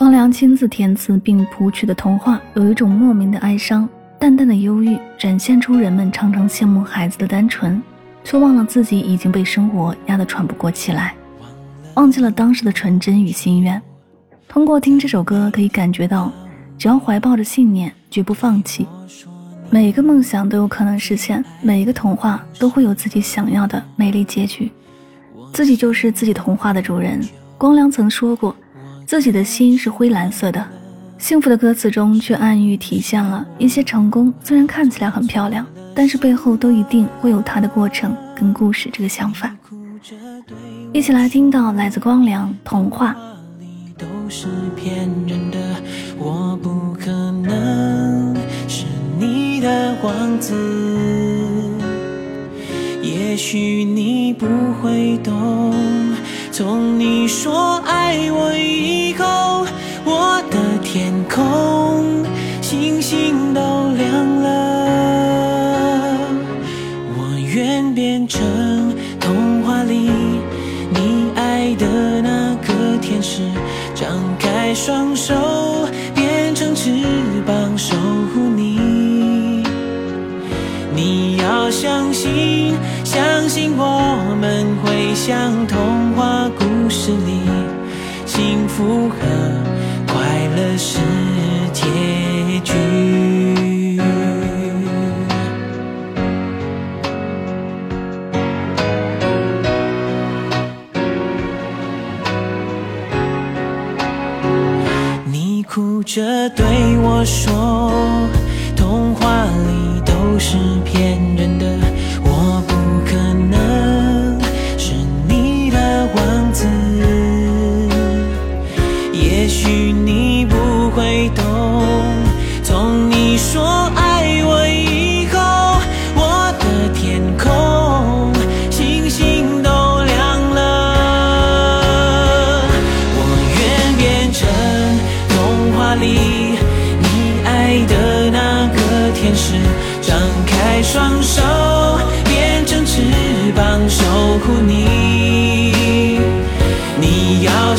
光良亲自填词并谱曲的童话，有一种莫名的哀伤，淡淡的忧郁，展现出人们常常羡慕孩子的单纯，却忘了自己已经被生活压得喘不过气来，忘记了当时的纯真与心愿。通过听这首歌，可以感觉到，只要怀抱着信念，绝不放弃，每一个梦想都有可能实现，每一个童话都会有自己想要的美丽结局。自己就是自己童话的主人。光良曾说过。自己的心是灰蓝色的，幸福的歌词中却暗喻体现了一些成功，虽然看起来很漂亮，但是背后都一定会有它的过程跟故事。这个想法，一起来听到来自光良童话。都是骗人的，我不可能是你的王子。也许你不会懂，从你说爱我以是，张开双手变成翅膀守护你。你要相信。相信我们会像童话故事里，幸福和快乐是哭着对我说，童话里都是骗人双手变成翅膀守护你，你要